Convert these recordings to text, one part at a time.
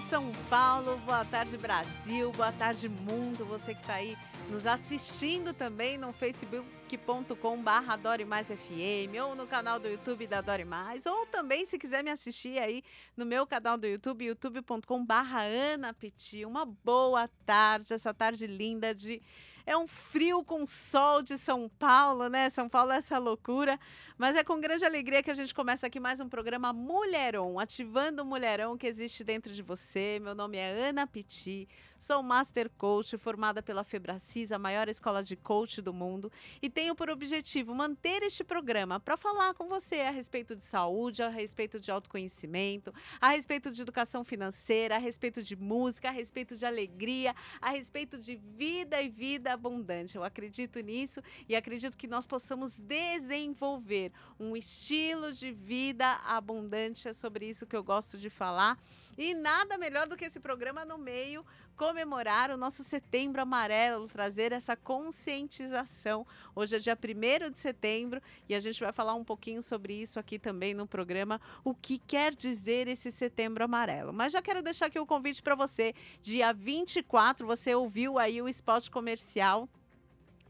São Paulo. Boa tarde, Brasil. Boa tarde, mundo. Você que está aí nos assistindo também no facebook.com barra Adore Mais FM ou no canal do YouTube da Adore Mais ou também se quiser me assistir aí no meu canal do YouTube, youtube.com barra Ana Piti. Uma boa tarde, essa tarde linda de é um frio com sol de São Paulo, né? São Paulo é essa loucura. Mas é com grande alegria que a gente começa aqui mais um programa Mulherão, ativando o mulherão que existe dentro de você. Meu nome é Ana Piti, sou Master Coach, formada pela Febracis, a maior escola de coach do mundo, e tenho por objetivo manter este programa para falar com você a respeito de saúde, a respeito de autoconhecimento, a respeito de educação financeira, a respeito de música, a respeito de alegria, a respeito de vida e vida abundante. Eu acredito nisso e acredito que nós possamos desenvolver um estilo de vida abundante. É sobre isso que eu gosto de falar. E nada melhor do que esse programa no meio comemorar o nosso Setembro Amarelo, trazer essa conscientização. Hoje é dia 1 de setembro e a gente vai falar um pouquinho sobre isso aqui também no programa, o que quer dizer esse Setembro Amarelo. Mas já quero deixar aqui o convite para você. Dia 24, você ouviu aí o spot comercial.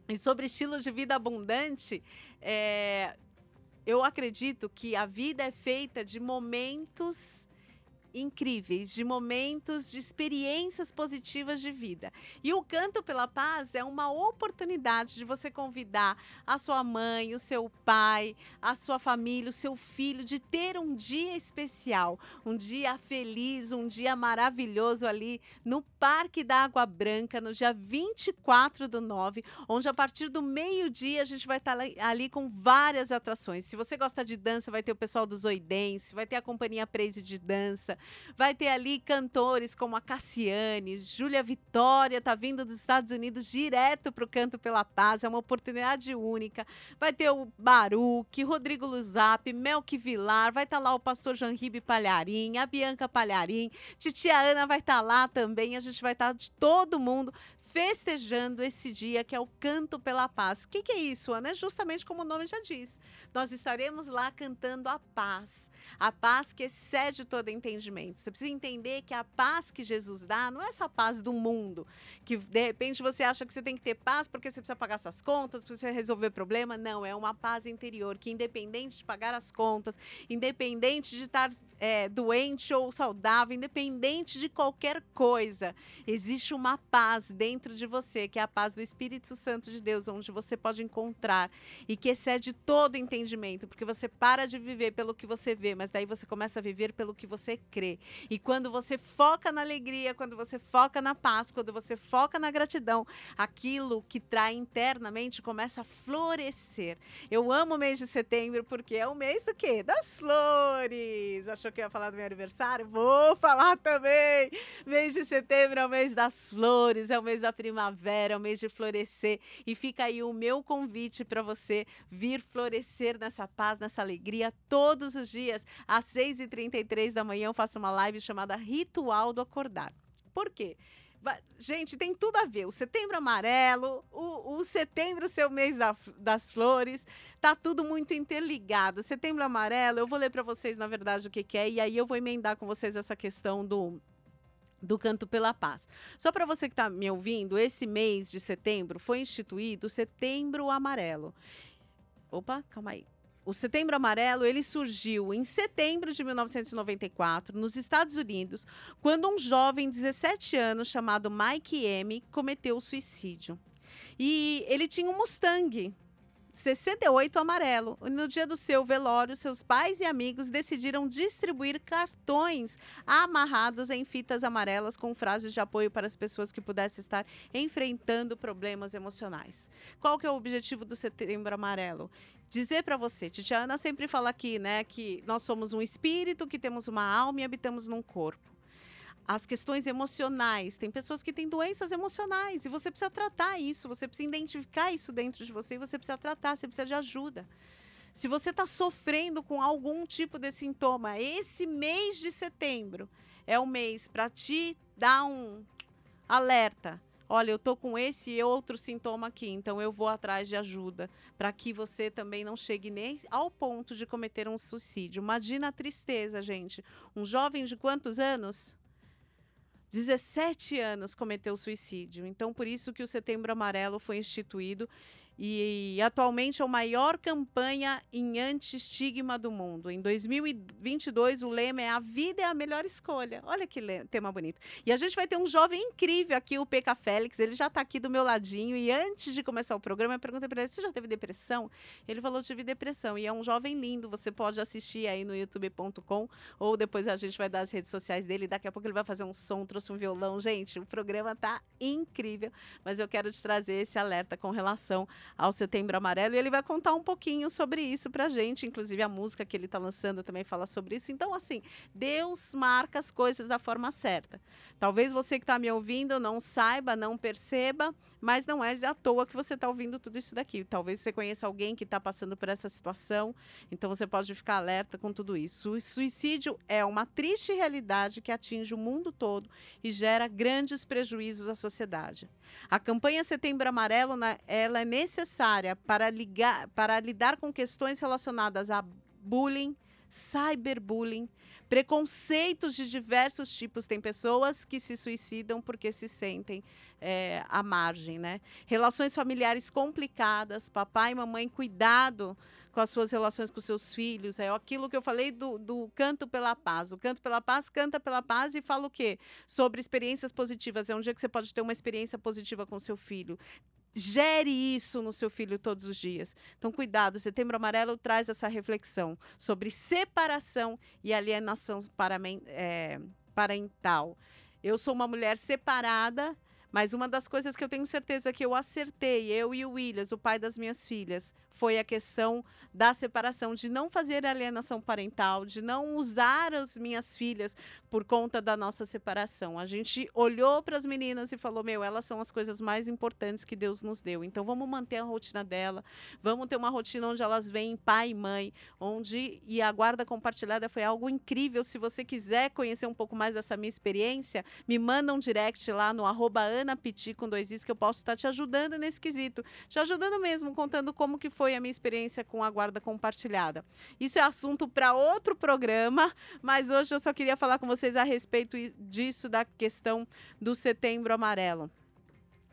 E sobre estilo de vida abundante, é, eu acredito que a vida é feita de momentos incríveis, de momentos, de experiências positivas de vida. E o Canto pela Paz é uma oportunidade de você convidar a sua mãe, o seu pai, a sua família, o seu filho, de ter um dia especial, um dia feliz, um dia maravilhoso ali no Parque da Água Branca, no dia 24 do 9, onde a partir do meio-dia a gente vai estar ali com várias atrações. Se você gosta de dança, vai ter o pessoal do Zoidense, vai ter a companhia Praise de dança, Vai ter ali cantores como a Cassiane, Júlia Vitória, tá vindo dos Estados Unidos direto para o Canto pela Paz, é uma oportunidade única. Vai ter o Baruque, Rodrigo Luzap, Melk Vilar, vai estar tá lá o pastor Jean Ribe Palharim, a Bianca Palharim, Titia Ana vai estar tá lá também, a gente vai estar tá de todo mundo festejando esse dia que é o Canto pela Paz. O que, que, é isso, Ana? É justamente como o nome já diz. Nós estaremos lá cantando a paz. A paz que excede todo entendimento. Você precisa entender que a paz que Jesus dá não é essa paz do mundo, que de repente você acha que você tem que ter paz porque você precisa pagar suas contas, precisa resolver problema. Não, é uma paz interior que, independente de pagar as contas, independente de estar é, doente ou saudável, independente de qualquer coisa, existe uma paz dentro de você, que é a paz do Espírito Santo de Deus, onde você pode encontrar e que excede todo entendimento, porque você para de viver pelo que você vê, mas daí você começa a viver pelo que você crê. E quando você foca na alegria, quando você foca na paz, quando você foca na gratidão, aquilo que trai internamente começa a florescer. Eu amo o mês de setembro porque é o mês do quê? Das flores. Achou que ia falar do meu aniversário? Vou falar também. Mês de setembro é o mês das flores, é o mês da primavera, é o mês de florescer. E fica aí o meu convite para você vir florescer nessa paz, nessa alegria todos os dias. Às 6h33 da manhã eu faço uma live chamada Ritual do Acordar. Por quê? Gente, tem tudo a ver. O setembro amarelo, o, o setembro seu mês da, das flores, tá tudo muito interligado. Setembro amarelo, eu vou ler para vocês, na verdade, o que, que é, e aí eu vou emendar com vocês essa questão do do Canto pela Paz. Só para você que está me ouvindo, esse mês de setembro foi instituído Setembro Amarelo. Opa, calma aí. O Setembro Amarelo ele surgiu em setembro de 1994 nos Estados Unidos, quando um jovem de 17 anos chamado Mike M cometeu suicídio. E ele tinha um Mustang 68 amarelo. No dia do seu velório, seus pais e amigos decidiram distribuir cartões amarrados em fitas amarelas com frases de apoio para as pessoas que pudessem estar enfrentando problemas emocionais. Qual que é o objetivo do Setembro Amarelo? Dizer para você, Titiana sempre fala aqui, né, que nós somos um espírito, que temos uma alma e habitamos num corpo as questões emocionais. Tem pessoas que têm doenças emocionais e você precisa tratar isso, você precisa identificar isso dentro de você e você precisa tratar, você precisa de ajuda. Se você está sofrendo com algum tipo de sintoma, esse mês de setembro é o mês para te dar um alerta. Olha, eu tô com esse e outro sintoma aqui, então eu vou atrás de ajuda para que você também não chegue nem ao ponto de cometer um suicídio. Imagina a tristeza, gente. Um jovem de quantos anos? 17 anos cometeu suicídio. Então, por isso que o Setembro Amarelo foi instituído e atualmente é a maior campanha em anti-estigma do mundo. Em 2022, o lema é A Vida é a Melhor Escolha. Olha que tema bonito. E a gente vai ter um jovem incrível aqui, o PK Félix. Ele já está aqui do meu ladinho. E antes de começar o programa, eu perguntei para ele: Você já teve depressão? Ele falou: Tive depressão. E é um jovem lindo. Você pode assistir aí no youtube.com ou depois a gente vai dar as redes sociais dele. Daqui a pouco ele vai fazer um som, trouxe um violão. Gente, o programa tá incrível. Mas eu quero te trazer esse alerta com relação ao Setembro Amarelo e ele vai contar um pouquinho sobre isso pra gente, inclusive a música que ele está lançando também fala sobre isso. Então, assim, Deus marca as coisas da forma certa. Talvez você que está me ouvindo não saiba, não perceba, mas não é à toa que você está ouvindo tudo isso daqui. Talvez você conheça alguém que está passando por essa situação, então você pode ficar alerta com tudo isso. O suicídio é uma triste realidade que atinge o mundo todo e gera grandes prejuízos à sociedade. A campanha Setembro Amarelo, ela é necessária para, ligar, para lidar com questões relacionadas a bullying, cyberbullying, preconceitos de diversos tipos. Tem pessoas que se suicidam porque se sentem é, à margem, né? Relações familiares complicadas, papai e mamãe, cuidado com as suas relações com seus filhos. É aquilo que eu falei do, do canto pela paz. O canto pela paz canta pela paz e fala o quê? Sobre experiências positivas. É um dia que você pode ter uma experiência positiva com seu filho gere isso no seu filho todos os dias. Então, cuidado, Setembro Amarelo traz essa reflexão sobre separação e alienação é, parental. Eu sou uma mulher separada mas uma das coisas que eu tenho certeza que eu acertei, eu e o Williams, o pai das minhas filhas, foi a questão da separação, de não fazer alienação parental, de não usar as minhas filhas por conta da nossa separação. A gente olhou para as meninas e falou: meu, elas são as coisas mais importantes que Deus nos deu. Então vamos manter a rotina dela, vamos ter uma rotina onde elas veem pai e mãe, onde. E a guarda compartilhada foi algo incrível. Se você quiser conhecer um pouco mais dessa minha experiência, me manda um direct lá no arroba com dois is que eu posso estar te ajudando nesse quesito. Te ajudando mesmo, contando como que foi a minha experiência com a guarda compartilhada. Isso é assunto para outro programa, mas hoje eu só queria falar com vocês a respeito disso, da questão do setembro amarelo.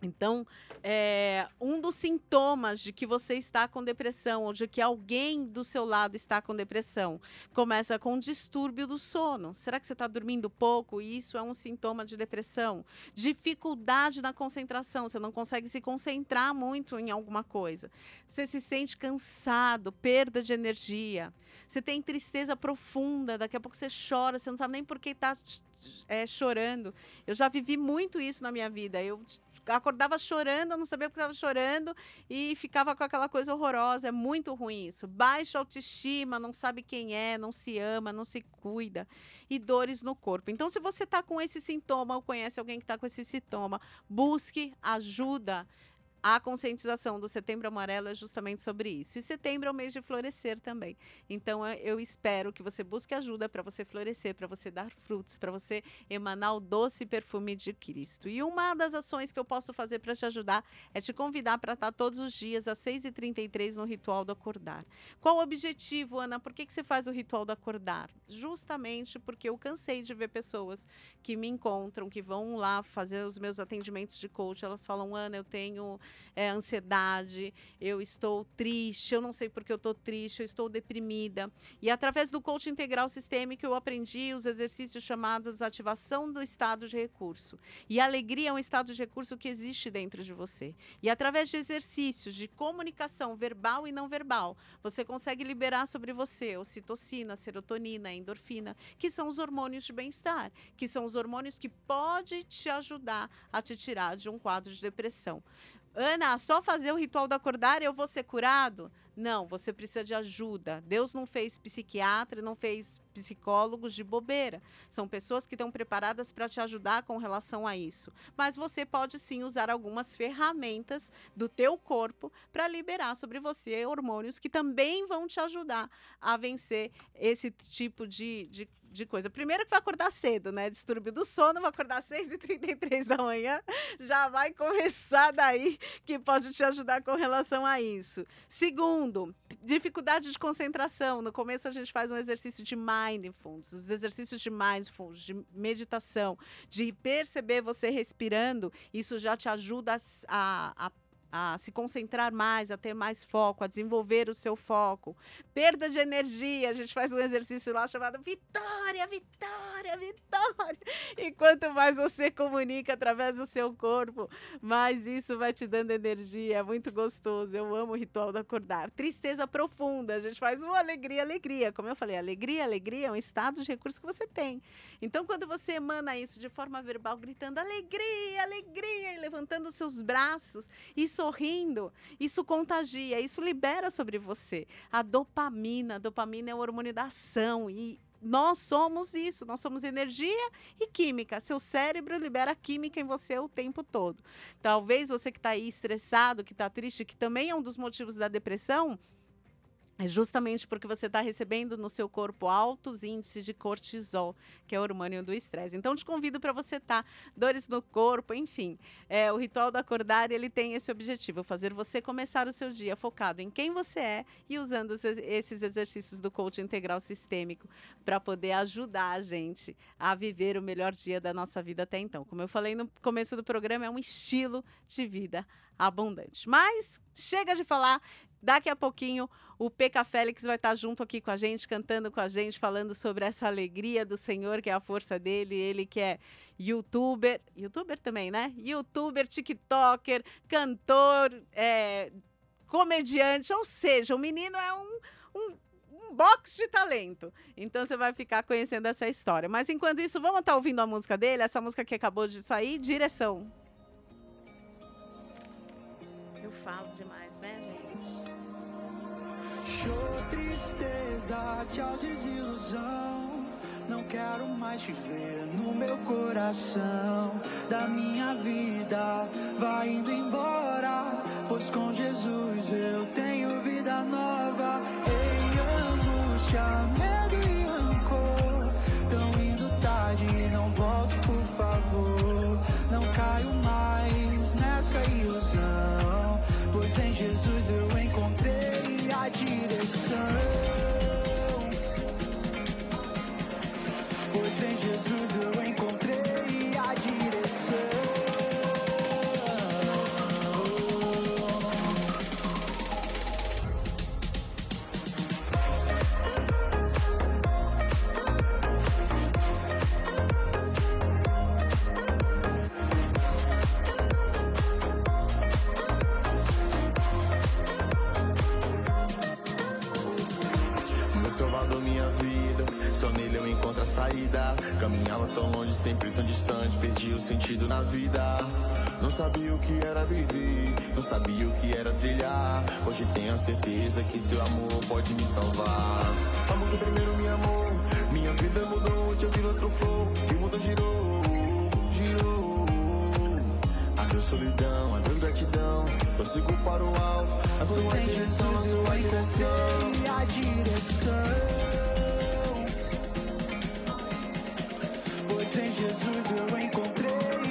Então, é, um dos sintomas de que você está com depressão ou de que alguém do seu lado está com depressão começa com um distúrbio do sono. Será que você está dormindo pouco? Isso é um sintoma de depressão. Dificuldade na concentração, você não consegue se concentrar muito em alguma coisa. Você se sente cansado, perda de energia. Você tem tristeza profunda, daqui a pouco você chora, você não sabe nem por que está é, chorando. Eu já vivi muito isso na minha vida. Eu acordava chorando, não sabia porque estava chorando e ficava com aquela coisa horrorosa. É muito ruim isso. Baixa autoestima, não sabe quem é, não se ama, não se cuida e dores no corpo. Então, se você está com esse sintoma ou conhece alguém que está com esse sintoma, busque ajuda a conscientização do Setembro Amarelo é justamente sobre isso. E setembro é o mês de florescer também. Então eu espero que você busque ajuda para você florescer, para você dar frutos, para você emanar o doce perfume de Cristo. E uma das ações que eu posso fazer para te ajudar é te convidar para estar todos os dias às 6h33 no Ritual do Acordar. Qual o objetivo, Ana? Por que, que você faz o Ritual do Acordar? Justamente porque eu cansei de ver pessoas que me encontram, que vão lá fazer os meus atendimentos de coach, elas falam, Ana, eu tenho é, ansiedade, eu estou triste, eu não sei porque eu estou triste, eu estou deprimida. E através do coaching integral sistêmico eu aprendi os exercícios chamados ativação do estado de recurso. E alegria é um estado de recurso que existe dentro de você. E através de exercícios de comunicação verbal e não verbal, você consegue liberar sobre você ocitocina, serotonina, endorfina, que são os hormônios de bem-estar, que são os hormônios que podem te ajudar a te tirar de um quadro de depressão. Ana, só fazer o ritual do acordar eu vou ser curado? Não, você precisa de ajuda. Deus não fez psiquiatra, não fez psicólogos de bobeira. São pessoas que estão preparadas para te ajudar com relação a isso. Mas você pode sim usar algumas ferramentas do teu corpo para liberar sobre você hormônios que também vão te ajudar a vencer esse tipo de, de de coisa. Primeiro que vai acordar cedo, né? Distúrbio do sono, vai acordar às 6h33 da manhã. Já vai começar daí que pode te ajudar com relação a isso. Segundo, dificuldade de concentração. No começo a gente faz um exercício de mindfulness, os exercícios de mindfulness, de meditação, de perceber você respirando. Isso já te ajuda a, a a se concentrar mais, a ter mais foco, a desenvolver o seu foco. Perda de energia, a gente faz um exercício lá chamado Vitória, Vitória, Vitória. E quanto mais você comunica através do seu corpo, mais isso vai te dando energia. É muito gostoso. Eu amo o ritual do acordar. Tristeza profunda, a gente faz uma alegria, alegria. Como eu falei, alegria, alegria é um estado de recurso que você tem. Então, quando você emana isso de forma verbal, gritando alegria, alegria, e levantando os seus braços, isso sorrindo, isso contagia, isso libera sobre você. A dopamina, a dopamina é o hormônio da ação e nós somos isso, nós somos energia e química. Seu cérebro libera química em você o tempo todo. Talvez você que está aí estressado, que está triste, que também é um dos motivos da depressão, é justamente porque você está recebendo no seu corpo altos índices de cortisol, que é o hormônio do estresse. Então, te convido para você estar tá, dores no corpo, enfim. É, o ritual do acordar ele tem esse objetivo, fazer você começar o seu dia focado em quem você é e usando esses exercícios do coaching integral sistêmico para poder ajudar a gente a viver o melhor dia da nossa vida até então. Como eu falei no começo do programa, é um estilo de vida abundante. Mas chega de falar Daqui a pouquinho o PK Félix vai estar junto aqui com a gente, cantando com a gente, falando sobre essa alegria do Senhor, que é a força dele. Ele que é youtuber, youtuber também, né? Youtuber, TikToker, cantor, é, comediante, ou seja, o menino é um, um box de talento. Então você vai ficar conhecendo essa história. Mas enquanto isso, vamos estar ouvindo a música dele, essa música que acabou de sair, Direção. Falo demais, né, gente? Show tristeza, tchau desilusão. Não quero mais te ver no meu coração. Da minha vida vai indo embora. Pois com Jesus eu tenho vida nova. Ei, angústia, medo Nele eu encontro a saída. Caminhava tão longe, sempre tão distante. Perdi o sentido na vida. Não sabia o que era viver. Não sabia o que era trilhar. Hoje tenho a certeza que seu amor pode me salvar. Amor que primeiro me amou. Minha vida mudou. Te ouvi outro flow. E o mundo girou, girou. Adeus solidão, adeus gratidão. Prossigo para o alvo. A sua Pois em direção, a eu sua direção. encontrei a direção. Em Jesus eu encontrei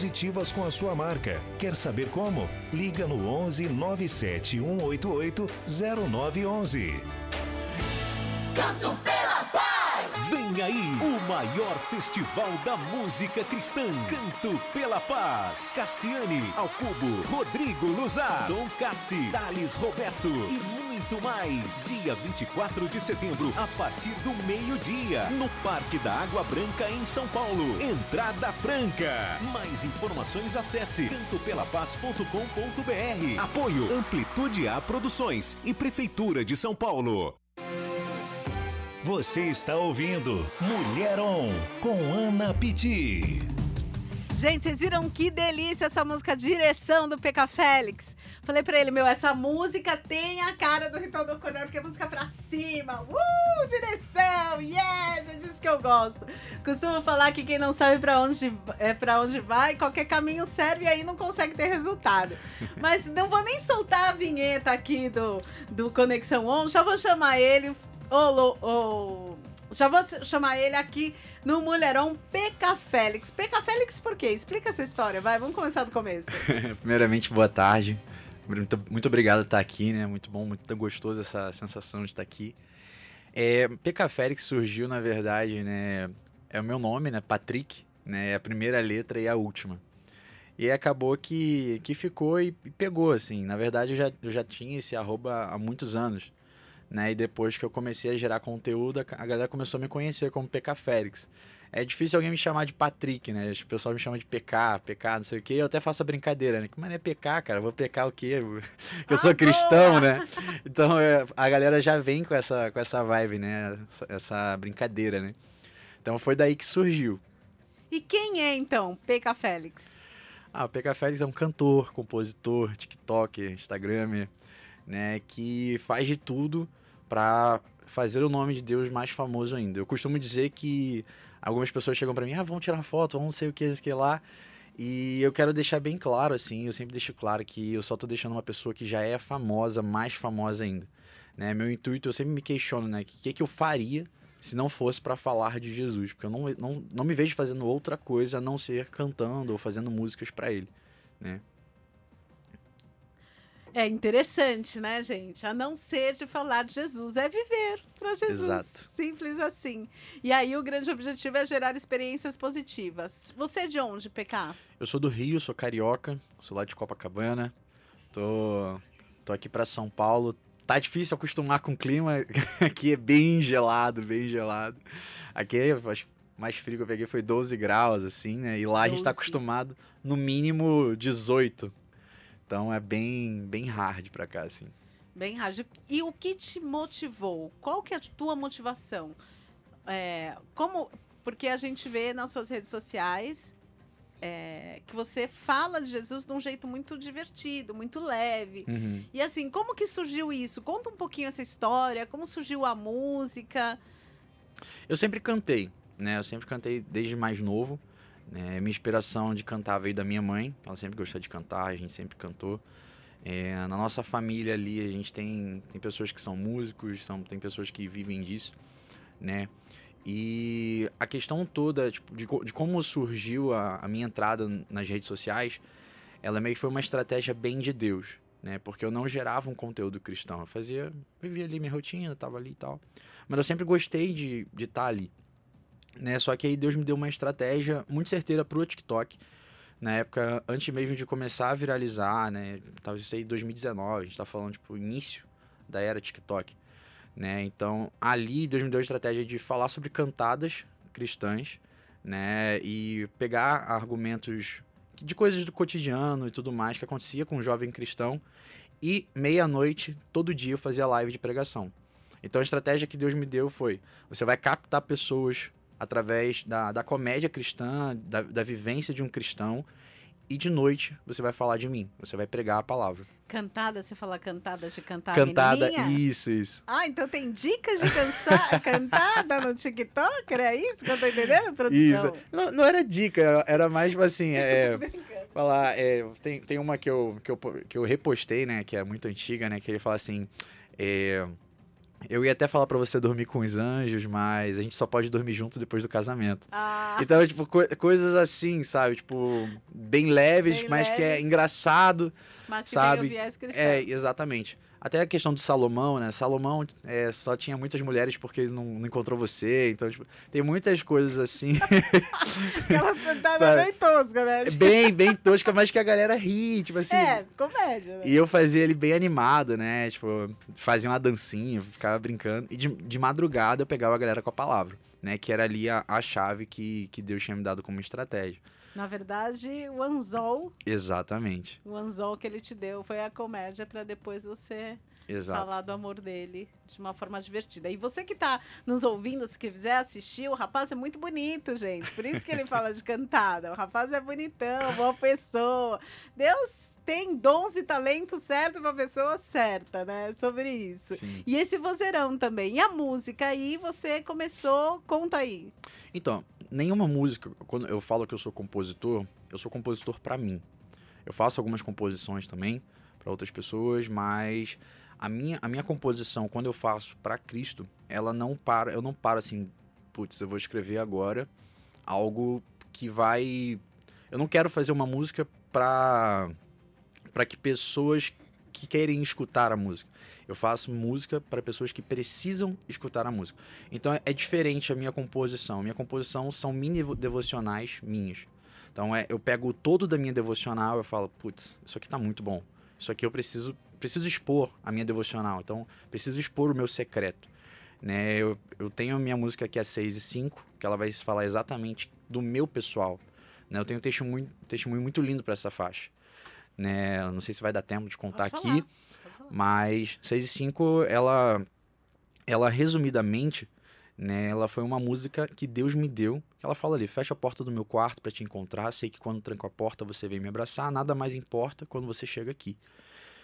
com a sua marca. Quer saber como? Liga no 11 97 188 0911. Canto! Vem aí o maior festival da música cristã. Canto pela Paz. Cassiane, ao cubo, Rodrigo Luzar, Dom Café, Thales Roberto e muito mais. Dia 24 de setembro, a partir do meio-dia, no Parque da Água Branca, em São Paulo. Entrada franca. Mais informações acesse cantopelapaz.com.br. Apoio Amplitude A Produções e Prefeitura de São Paulo. Você está ouvindo Mulher On com Ana Pitti. Gente, vocês viram que delícia essa música Direção do PK Félix? Falei pra ele, meu, essa música tem a cara do Ritual do Coronel, porque é música pra cima. Uh, direção, yes, é disso que eu gosto. Costumo falar que quem não sabe pra onde, é, pra onde vai, qualquer caminho serve e aí não consegue ter resultado. Mas não vou nem soltar a vinheta aqui do, do Conexão On, já vou chamar ele, Ô, já vou chamar ele aqui no Mulherão PK Félix. PK Félix por quê? Explica essa história, vai, vamos começar do começo. Primeiramente, boa tarde. Muito, muito obrigado por estar aqui, né? Muito bom, muito gostoso essa sensação de estar aqui. É, Félix surgiu, na verdade, né? É o meu nome, né? Patrick, né? É a primeira letra e a última. E acabou que, que ficou e, e pegou, assim. Na verdade, eu já, eu já tinha esse arroba há muitos anos né? E depois que eu comecei a gerar conteúdo, a galera começou a me conhecer como PK Félix. É difícil alguém me chamar de Patrick, né? O pessoal me chama de PK, PK, não sei o quê. Eu até faço a brincadeira, né? Mas não é PK, cara. Eu vou PK o quê? Que eu sou ah, cristão, boa! né? Então é, a galera já vem com essa, com essa vibe, né? Essa, essa brincadeira, né? Então foi daí que surgiu. E quem é então PK Félix? Ah, o PK Félix é um cantor, compositor, TikTok, Instagram, né? Que faz de tudo para fazer o nome de Deus mais famoso ainda. Eu costumo dizer que algumas pessoas chegam para mim, ah, vamos tirar foto, vamos não sei o que, que lá. E eu quero deixar bem claro, assim, eu sempre deixo claro que eu só tô deixando uma pessoa que já é famosa, mais famosa ainda. Né? Meu intuito, eu sempre me questiono, né? O que, que eu faria se não fosse para falar de Jesus? Porque eu não, não, não me vejo fazendo outra coisa a não ser cantando ou fazendo músicas para ele, né? É interessante, né, gente? A não ser de falar de Jesus, é viver para Jesus. Exato. Simples assim. E aí o grande objetivo é gerar experiências positivas. Você é de onde, PK? Eu sou do Rio, sou carioca, sou lá de Copacabana. Tô, tô aqui para São Paulo. Tá difícil acostumar com o clima. aqui é bem gelado, bem gelado. Aqui, acho mais frio que eu peguei foi 12 graus, assim, né? E lá 12. a gente tá acostumado no mínimo 18. Então é bem, bem hard pra cá, assim. Bem hard. E o que te motivou? Qual que é a tua motivação? É, como, porque a gente vê nas suas redes sociais é, que você fala de Jesus de um jeito muito divertido, muito leve. Uhum. E assim, como que surgiu isso? Conta um pouquinho essa história, como surgiu a música. Eu sempre cantei, né? Eu sempre cantei desde mais novo. É, minha inspiração de cantar veio da minha mãe, ela sempre gostou de cantar, a gente sempre cantou. É, na nossa família ali, a gente tem, tem pessoas que são músicos, são, tem pessoas que vivem disso, né? E a questão toda tipo, de, de como surgiu a, a, minha entrada nas redes sociais, ela meio que foi uma estratégia bem de Deus, né? Porque eu não gerava um conteúdo cristão, eu fazia, vivia ali minha rotina, tava ali e tal. Mas eu sempre gostei de estar de tá ali, né? Só que aí Deus me deu uma estratégia muito certeira pro TikTok. Na época, antes mesmo de começar a viralizar, né? Talvez isso aí em 2019, a gente tá falando, tipo, início da era TikTok. Né? Então, ali Deus me deu a estratégia de falar sobre cantadas cristãs, né? E pegar argumentos de coisas do cotidiano e tudo mais que acontecia com um jovem cristão. E meia-noite, todo dia, eu fazia live de pregação. Então a estratégia que Deus me deu foi: você vai captar pessoas através da, da comédia cristã, da, da vivência de um cristão. E de noite você vai falar de mim, você vai pregar a palavra. Cantada, você fala cantada de cantar Cantada, menininha? isso, isso. Ah, então tem dicas de cansa- cantada no TikTok? Era isso que eu tô entendendo, produção? Isso. Não, não era dica, era mais tipo assim, é, falar, é, tem, tem uma que eu, que, eu, que eu repostei, né, que é muito antiga, né, que ele fala assim, é, eu ia até falar pra você dormir com os anjos, mas a gente só pode dormir junto depois do casamento. Ah, Então, tipo, coi- coisas assim, sabe, tipo, bem leves, Bem mas que é leves. engraçado, mas que sabe, tem o viés cristão. é, exatamente. Até a questão do Salomão, né? Salomão é, só tinha muitas mulheres porque ele não, não encontrou você. Então, tipo, tem muitas coisas assim. Aquelas cantadas Sabe? bem toscas, né? bem, bem tosca, mas que a galera ri, tipo assim. É, comédia, né? E eu fazia ele bem animado, né? Tipo, fazia uma dancinha, ficava brincando. E de, de madrugada eu pegava a galera com a palavra, né? Que era ali a, a chave que, que Deus tinha me dado como estratégia. Na verdade, o anzol, Exatamente. o anzol que ele te deu foi a comédia pra depois você Exato. falar do amor dele de uma forma divertida. E você que tá nos ouvindo, se quiser assistir, o rapaz é muito bonito, gente. Por isso que ele fala de cantada. O rapaz é bonitão, boa pessoa. Deus tem dons e talentos certos pra pessoa certa, né? Sobre isso. Sim. E esse vozeirão também. E a música aí, você começou, conta aí. Então, nenhuma música, quando eu falo que eu sou compositor, eu sou compositor pra mim. Eu faço algumas composições também pra outras pessoas, mas a minha, a minha composição, quando eu faço pra Cristo, ela não para, eu não paro assim, putz, eu vou escrever agora algo que vai. Eu não quero fazer uma música pra, pra que pessoas que querem escutar a música. Eu faço música para pessoas que precisam escutar a música. Então é, é diferente a minha composição. A minha composição são mini vo- devocionais minhas. Então é, eu pego o todo da minha devocional e falo, putz, isso aqui tá muito bom. Isso aqui eu preciso preciso expor a minha devocional. Então preciso expor o meu secreto. Né? Eu, eu tenho a minha música aqui a 6 e 5, que ela vai falar exatamente do meu pessoal. Né? Eu tenho um testemunho, testemunho muito lindo para essa faixa. Né? Não sei se vai dar tempo de contar Pode aqui. falar. Mas 6 e 5, ela, ela resumidamente, né, ela foi uma música que Deus me deu. que Ela fala ali, fecha a porta do meu quarto para te encontrar. Sei que quando tranco a porta você vem me abraçar. Nada mais importa quando você chega aqui.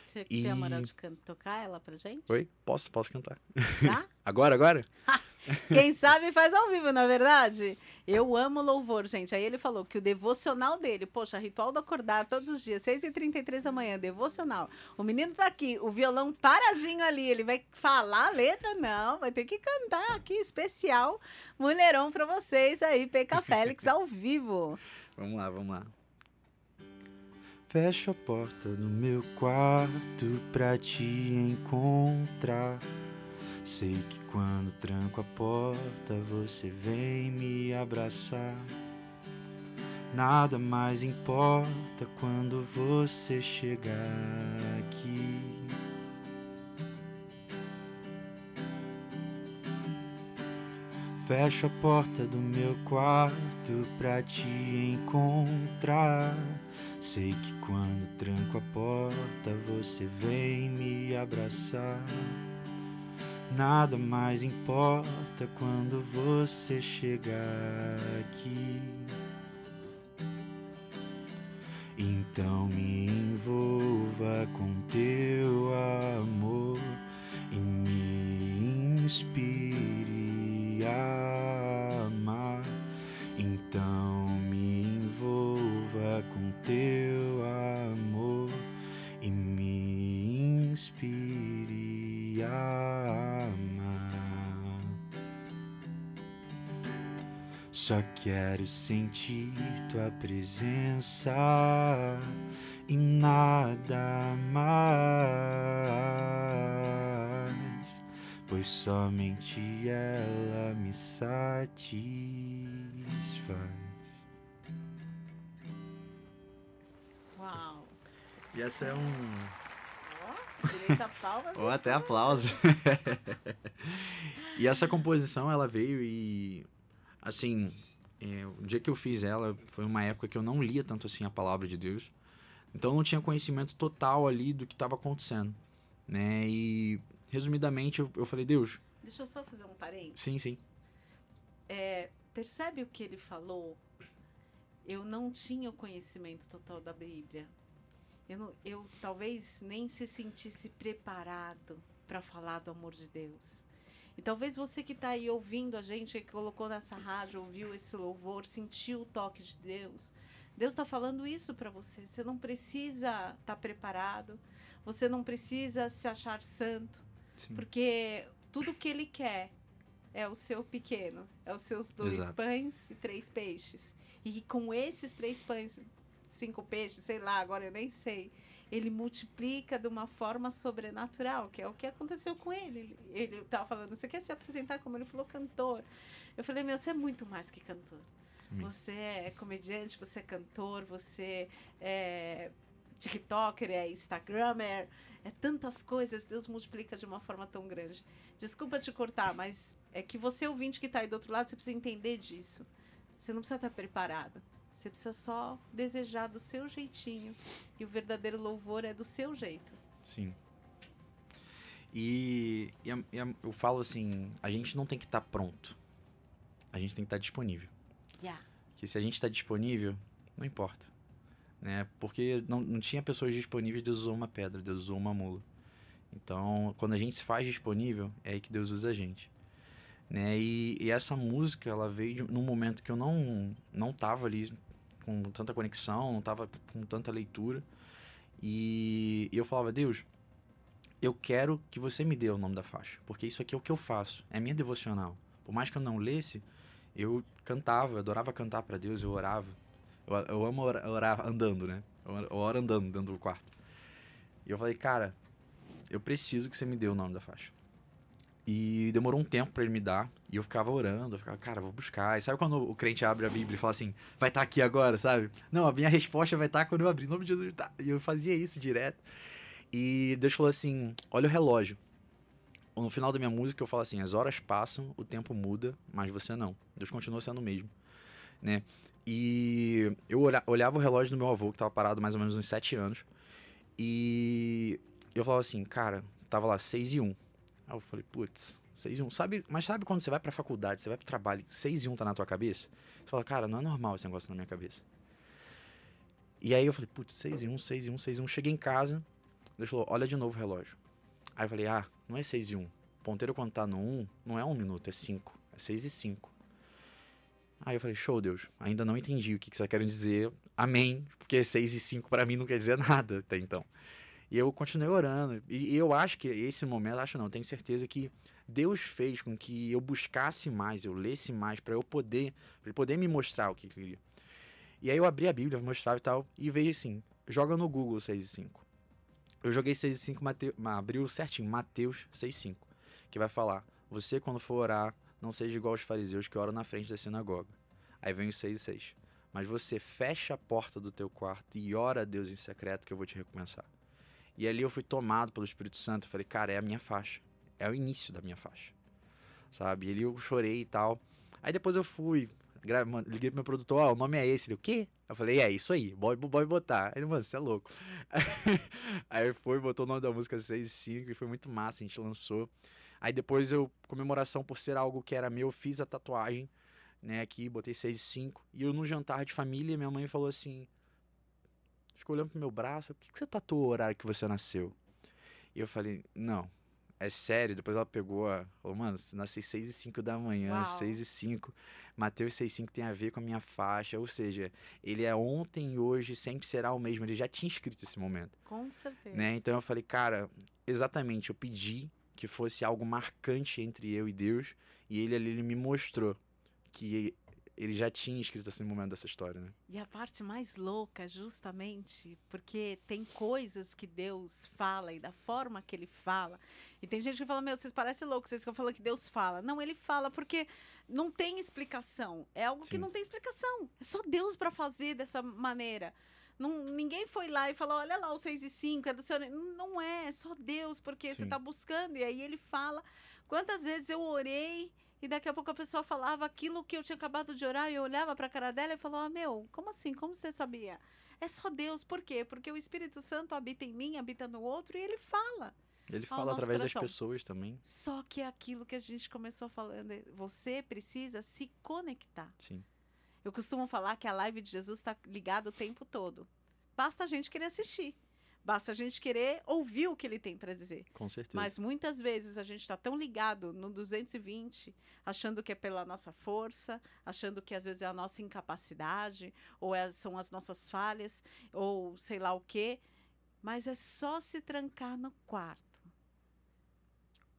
Você E- tem a moral de tocar ela pra gente? Oi? Posso? Posso cantar? Tá? Agora, agora? Quem sabe faz ao vivo, na verdade. Eu amo louvor, gente. Aí ele falou que o devocional dele, poxa, ritual do acordar todos os dias, 6h33 da manhã, devocional. O menino tá aqui, o violão paradinho ali, ele vai falar a letra? Não, vai ter que cantar aqui, especial Mulherão pra vocês aí, PK Félix ao vivo. Vamos lá, vamos lá. Fecho a porta do meu quarto pra te encontrar. Sei que quando tranco a porta você vem me abraçar. Nada mais importa quando você chegar aqui. Fecho a porta do meu quarto pra te encontrar. Sei que quando tranco a porta você vem me abraçar. Nada mais importa quando você chegar aqui. Então me envolva com teu amor quero sentir tua presença e nada mais, pois somente ela me satisfaz. Uau. E essa é um. Direita palmas. Ou até aplauso. e essa composição, ela veio e. Assim, é, o dia que eu fiz ela foi uma época que eu não lia tanto assim a palavra de Deus. Então eu não tinha conhecimento total ali do que estava acontecendo. Né? E, resumidamente, eu, eu falei, Deus, Deixa eu só fazer um parênteses. sim, sim. percebe o que ele falou? Eu não tinha o conhecimento total da Bíblia. Eu, não, eu talvez nem se sentisse preparado para falar do amor de Deus. E talvez você que está aí ouvindo a gente, que colocou nessa rádio, ouviu esse louvor, sentiu o toque de Deus. Deus está falando isso para você. Você não precisa estar tá preparado. Você não precisa se achar santo. Sim. Porque tudo que Ele quer é o seu pequeno. É os seus dois Exato. pães e três peixes. E com esses três pães, cinco peixes, sei lá, agora eu nem sei ele multiplica de uma forma sobrenatural, que é o que aconteceu com ele. Ele estava falando, você quer se apresentar como ele falou, cantor. Eu falei, meu, você é muito mais que cantor. Hum. Você é comediante, você é cantor, você é TikToker, é Instagrammer, é tantas coisas, Deus multiplica de uma forma tão grande. Desculpa te cortar, mas é que você ouvinte que está aí do outro lado, você precisa entender disso. Você não precisa estar preparado. Você precisa só desejar do seu jeitinho. E o verdadeiro louvor é do seu jeito. Sim. E, e, e eu falo assim: a gente não tem que estar tá pronto. A gente tem que estar tá disponível. Yeah. Que se a gente está disponível, não importa. Né? Porque não, não tinha pessoas disponíveis, Deus usou uma pedra, Deus usou uma mula. Então, quando a gente se faz disponível, é aí que Deus usa a gente né? E, e, essa música, ela veio de, num momento que eu não não tava ali com tanta conexão, não tava com tanta leitura. E, e eu falava, Deus, eu quero que você me dê o nome da faixa, porque isso aqui é o que eu faço, é minha devocional. Por mais que eu não lesse, eu cantava, eu adorava cantar para Deus, eu orava. Eu, eu amo orar, orar, andando, né? Eu oro andando dentro do quarto. E eu falei, cara, eu preciso que você me dê o nome da faixa. E demorou um tempo para ele me dar. E eu ficava orando, eu ficava, cara, vou buscar. E sabe quando o crente abre a Bíblia e fala assim, vai estar tá aqui agora, sabe? Não, a minha resposta vai estar tá quando eu abrir. Em nome de Jesus, tá. E eu fazia isso direto. E Deus falou assim: olha o relógio. No final da minha música eu falo assim: as horas passam, o tempo muda, mas você não. Deus continua sendo o mesmo, né? E eu olhava o relógio do meu avô, que estava parado mais ou menos uns sete anos. E eu falava assim, cara, tava lá seis e um Aí eu falei, putz, 6 e 1. Sabe, mas sabe quando você vai pra faculdade, você vai pro trabalho, 6 e 1 tá na tua cabeça? Você fala, cara, não é normal esse negócio na minha cabeça. E aí eu falei, putz, 6 e 1, 6 e 1, 6 e 1. Cheguei em casa, Deus falou, olha de novo o relógio. Aí eu falei, ah, não é 6 e 1. O ponteiro quando tá no 1, não é 1 minuto, é 5. É 6 e 5. Aí eu falei, show, Deus. Ainda não entendi o que, que você quer dizer. Amém. Porque 6 e 5 para mim não quer dizer nada até então. E eu continuei orando. E, eu acho que esse momento, acho não, tenho certeza que Deus fez com que eu buscasse mais, eu lesse mais, para eu poder, pra ele poder me mostrar o que ele queria. E aí eu abri a Bíblia, mostrava e tal, e veio assim: joga no Google 6 e 5. Eu joguei 6 e 5, Mate... abriu certinho, Mateus 6 e 5, que vai falar: Você, quando for orar, não seja igual aos fariseus que oram na frente da sinagoga. Aí vem o 6 e 6. Mas você fecha a porta do teu quarto e ora a Deus em secreto que eu vou te recompensar. E ali eu fui tomado pelo Espírito Santo. Eu falei, cara, é a minha faixa. É o início da minha faixa. Sabe? E ali eu chorei e tal. Aí depois eu fui, liguei pro meu produtor, ó, oh, o nome é esse. Ele, o quê? Eu falei, é isso aí, boy, boy botar. Ele, mano, você é louco. aí foi, botou o nome da música 6 e 5 foi muito massa, a gente lançou. Aí depois eu, comemoração por ser algo que era meu, fiz a tatuagem, né, aqui, botei 6 e 5. E eu no jantar de família, minha mãe falou assim, ficou olhando pro meu braço, por que, que você tatuou o horário que você nasceu? E eu falei, não, é sério. Depois ela pegou, falou, mano, nasci 6 e 5 da manhã, Uau. 6 e 5. Mateus 6 e 5 tem a ver com a minha faixa, ou seja, ele é ontem e hoje, sempre será o mesmo. Ele já tinha escrito esse momento. Com certeza. Né? Então eu falei, cara, exatamente, eu pedi que fosse algo marcante entre eu e Deus, e ele ali ele me mostrou que ele já tinha escrito esse momento dessa história, né? E a parte mais louca, justamente, porque tem coisas que Deus fala e da forma que ele fala. E tem gente que fala, meu, vocês parecem loucos, vocês que falam que Deus fala. Não, ele fala porque não tem explicação. É algo Sim. que não tem explicação. É só Deus para fazer dessa maneira. Não, ninguém foi lá e falou, olha lá, o 6 e 5 é do seu. Não é, é só Deus, porque Sim. você está buscando. E aí ele fala. Quantas vezes eu orei e daqui a pouco a pessoa falava aquilo que eu tinha acabado de orar e eu olhava para a cara dela e falava: Meu, como assim? Como você sabia? É só Deus. Por quê? Porque o Espírito Santo habita em mim, habita no outro e ele fala. Ele fala através das coração. pessoas também. Só que é aquilo que a gente começou falando, é, você precisa se conectar. Sim. Eu costumo falar que a live de Jesus está ligada o tempo todo. Basta a gente querer assistir. Basta a gente querer ouvir o que ele tem para dizer. Com certeza. Mas muitas vezes a gente está tão ligado no 220, achando que é pela nossa força, achando que às vezes é a nossa incapacidade, ou é- são as nossas falhas, ou sei lá o quê. Mas é só se trancar no quarto.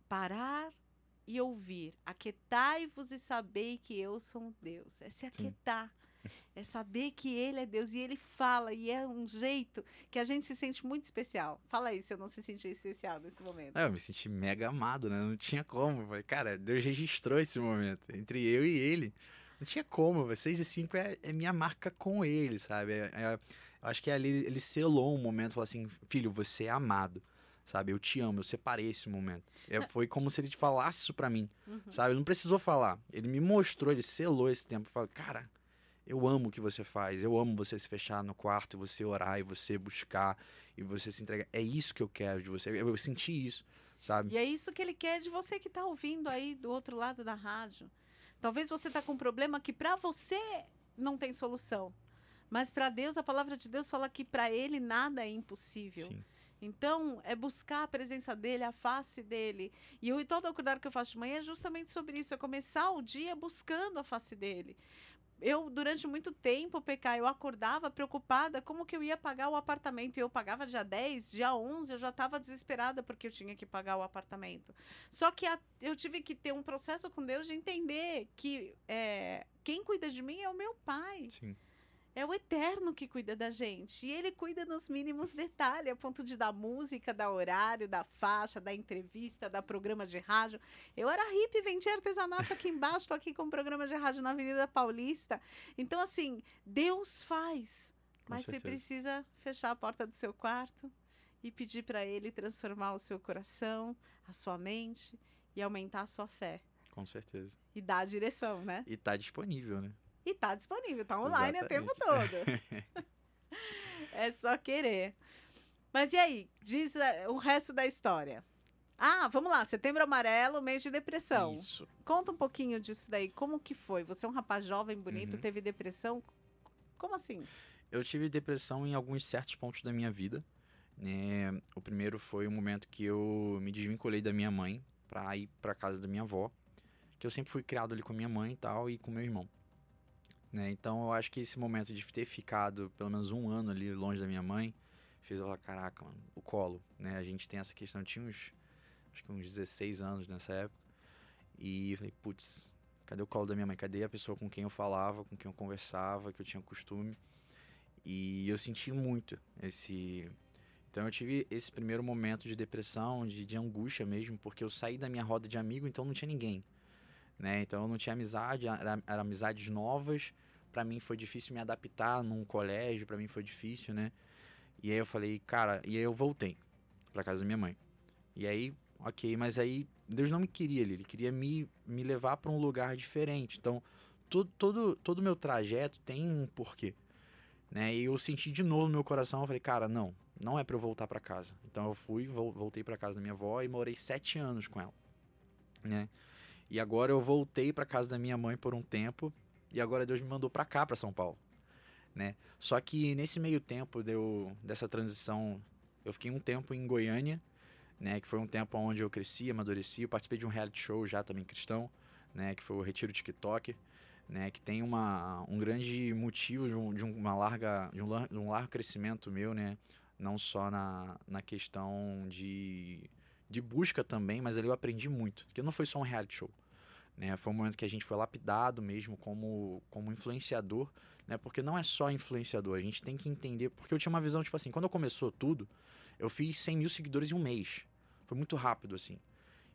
Parar e ouvir. Aquietai-vos e sabei que eu sou Deus. É se aquietar. É saber que Ele é Deus e Ele fala, e é um jeito que a gente se sente muito especial. Fala aí se eu não se sentir especial nesse momento. É, eu me senti mega amado, né? Não tinha como. Falei, cara, Deus registrou esse momento entre eu e ele. Não tinha como. 6 e 5 é, é minha marca com ele, sabe? É- é- eu acho que ali ele selou um momento, falou assim, filho, você é amado, sabe? Eu te amo, eu separei esse momento. É, foi como se ele falasse isso pra mim, Uhum. sabe? Ele não precisou falar. Ele me mostrou, ele selou esse tempo. Falou, cara, eu amo o que você faz. Eu amo você se fechar no quarto e você orar e você buscar e você se entregar. É isso que eu quero de você. Eu, eu senti isso, sabe? E é isso que ele quer de você que está ouvindo aí do outro lado da rádio. Talvez você está com um problema que para você não tem solução. Mas para Deus, a palavra de Deus fala que para ele nada é impossível. Sim. Então, é buscar a presença dele, a face dele. E eu, todo o cuidado que eu faço de manhã é justamente sobre isso, é começar o dia buscando a face dele. Eu, durante muito tempo, PK, eu acordava preocupada como que eu ia pagar o apartamento. E eu pagava dia 10, dia 11, eu já estava desesperada porque eu tinha que pagar o apartamento. Só que a- eu tive que ter um processo com Deus de entender que é, quem cuida de mim é o meu pai. Sim. É o eterno que cuida da gente. E ele cuida nos mínimos detalhes, a ponto de dar música, dar horário, da faixa, da entrevista, da programa de rádio. Eu era hippie, vendia artesanato aqui embaixo, tô aqui com um programa de rádio na Avenida Paulista. Então, assim, Deus faz. Com Mas você certeza. precisa fechar a porta do seu quarto e pedir para ele transformar o seu coração, a sua mente e aumentar a sua fé. Com certeza. E dar a direção, né? E tá disponível, né? E tá disponível, tá online o tempo Exatamente. todo. é só querer. Mas e aí? Diz eh, o resto da história. Ah, vamos lá. Setembro amarelo, mês de depressão. Isso. Conta um pouquinho disso daí. Como que foi? Você é um rapaz jovem, bonito, Uhum. teve depressão? Como assim? Eu tive depressão em alguns certos pontos da minha vida. Né? O primeiro foi o momento que eu me desvinculei da minha mãe pra ir pra casa da minha avó. Que eu sempre fui criado ali com minha mãe e tal, e com meu irmão. Né? Então eu acho que esse momento de ter ficado pelo menos um ano ali longe da minha mãe fez eu falar, caraca, mano, o colo, né? A gente tem essa questão, eu tinha uns, acho que uns 16 anos nessa época. E falei, putz, cadê o colo da minha mãe? Cadê a pessoa com quem eu falava, com quem eu conversava, que eu tinha costume? E eu senti muito esse. Então eu tive esse primeiro momento de depressão, de, de angústia mesmo, porque eu saí da minha roda de amigo, então não tinha ninguém. Né? Então eu não tinha amizade, era, era amizades novas. Pra mim foi difícil me adaptar num colégio, pra mim foi difícil, né? E aí eu falei, cara, e aí eu voltei pra casa da minha mãe. E aí, ok, mas aí Deus não me queria ali, ele queria me, me levar pra um lugar diferente. Então, todo todo todo meu trajeto tem um porquê né? E eu senti de novo no meu coração, eu falei, cara, não, não é pra eu voltar pra casa. Então eu fui, vol- voltei pra casa da minha avó e morei sete anos com ela, né? E agora eu voltei pra casa da minha mãe por um tempo e agora Deus me mandou pra cá, pra São Paulo, né? Só que nesse meio tempo deu dessa transição, eu fiquei um tempo em Goiânia, né? Que foi um tempo onde eu cresci, amadureci, eu participei de um reality show já também cristão, né? Que foi o Retiro TikTok né, que tem uma, um grande motivo de, um, de uma larga, de um, de um largo crescimento meu, né, não só na, na questão de, de busca também, mas ali eu aprendi muito, porque não foi só um reality show, né, foi um momento que a gente foi lapidado mesmo como, como influenciador, né, porque não é só influenciador, a gente tem que entender, porque eu tinha uma visão, tipo assim, quando começou tudo, eu fiz 100 mil seguidores em um mês, foi muito rápido, assim,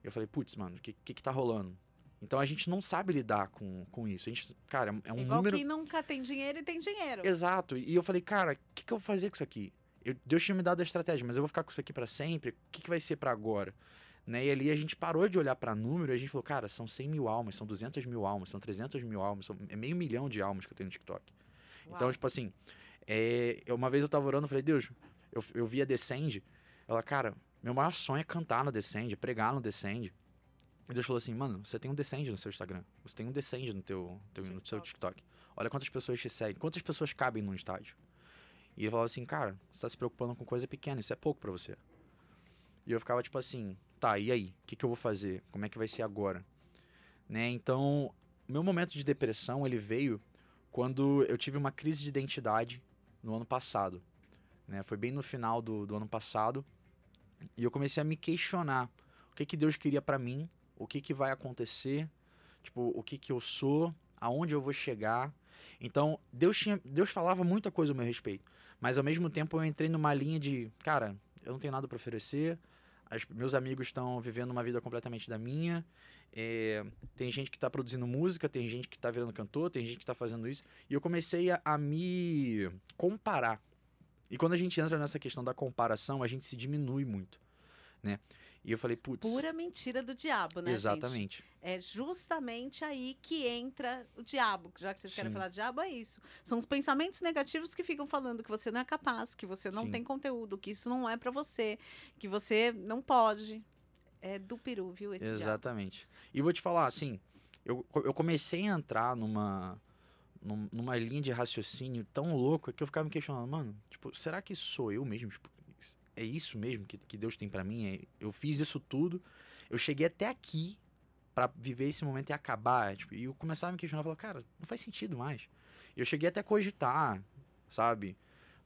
eu falei, putz, mano, o que, que que tá rolando? Então a gente não sabe lidar com, com isso. A gente, cara, é um Igual número. quem nunca tem dinheiro e tem dinheiro. Exato. E eu falei, cara, o que, que eu vou fazer com isso aqui? Eu- Deus tinha me dado a estratégia, mas eu vou ficar com isso aqui pra sempre? O que, que vai ser pra agora? Né? E ali a gente parou de olhar pra número e a gente falou, cara, são 100 mil almas, são 200 mil almas, são 300 mil almas, são, é meio milhão de almas que eu tenho no TikTok. Então, Uau. tipo assim, é, uma vez eu tava orando, eu falei, Deus, eu, eu vi a Descend, ela, cara, Meu maior sonho é cantar no Descend, é pregar no Descend. E Deus falou assim, mano, você tem um Descend no seu Instagram. Você tem um Descend no teu, teu no seu TikTok. Olha quantas pessoas te seguem. Quantas pessoas cabem num estádio? E ele falava assim, cara, você tá se preocupando com coisa pequena, isso é pouco para você. E eu ficava tipo assim, tá, e aí? O que, que eu vou fazer? Como é que vai ser agora? Né? Então, meu momento de depressão, ele veio quando eu tive uma crise de identidade no ano passado. Né? Foi bem no final do, do ano passado. E eu comecei a me questionar o que, que Deus queria para mim, o que, que vai acontecer, tipo, o que, que eu sou, aonde eu vou chegar. Então, Deus, tinha, Deus falava muita coisa ao meu respeito. Mas ao mesmo tempo eu entrei numa linha de, cara, eu não tenho nada para oferecer, as, meus amigos estão vivendo uma vida completamente da minha. É, tem gente que está produzindo música, tem gente que está virando cantor, tem gente que está fazendo isso. E eu comecei a, a me comparar. E quando a gente entra nessa questão da comparação, a gente se diminui muito, né? E eu falei, putz. Pura mentira do diabo, né? Exatamente. Gente? É justamente aí que entra o diabo. Já que vocês Sim. querem falar diabo, é isso. São os pensamentos negativos que ficam falando que você não é capaz, que você não Sim. tem conteúdo, que isso não é para você, que você não pode. É do peru, viu? Esse Exatamente. Diabo. E vou te falar, assim, eu, eu comecei a entrar numa numa linha de raciocínio tão louca que eu ficava me questionando, mano, tipo, será que sou eu mesmo? Tipo, é isso mesmo que, que Deus tem para mim? É, eu fiz isso tudo, eu cheguei até aqui para viver esse momento e acabar. Tipo, e eu começava a me questionar, falar, cara, não faz sentido mais. Eu cheguei até a cogitar, sabe?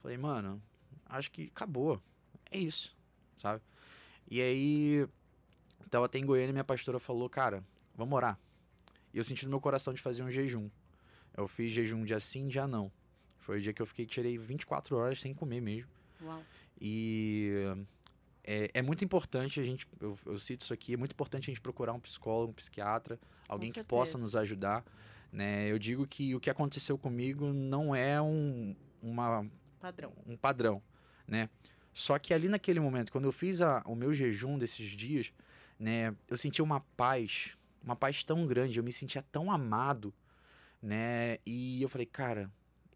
Falei, mano, acho que acabou. É isso, sabe? E aí, tava até em Goiânia minha pastora falou, cara, vamos orar. E eu senti no meu coração de fazer um jejum. Eu fiz jejum dia sim, dia não. Foi o dia que eu fiquei, tirei 24 horas sem comer mesmo. Uau. E é, é, muito importante a gente, eu, eu, cito isso aqui, é muito importante a gente procurar um psicólogo, um psiquiatra, alguém que possa nos ajudar. Né? Eu digo que o que aconteceu comigo não é um, uma, padrão. um padrão, né? Só que ali naquele momento, quando eu fiz a, o meu jejum desses dias, né, eu senti uma paz, uma paz tão grande, eu me sentia tão amado, né? E eu falei, cara,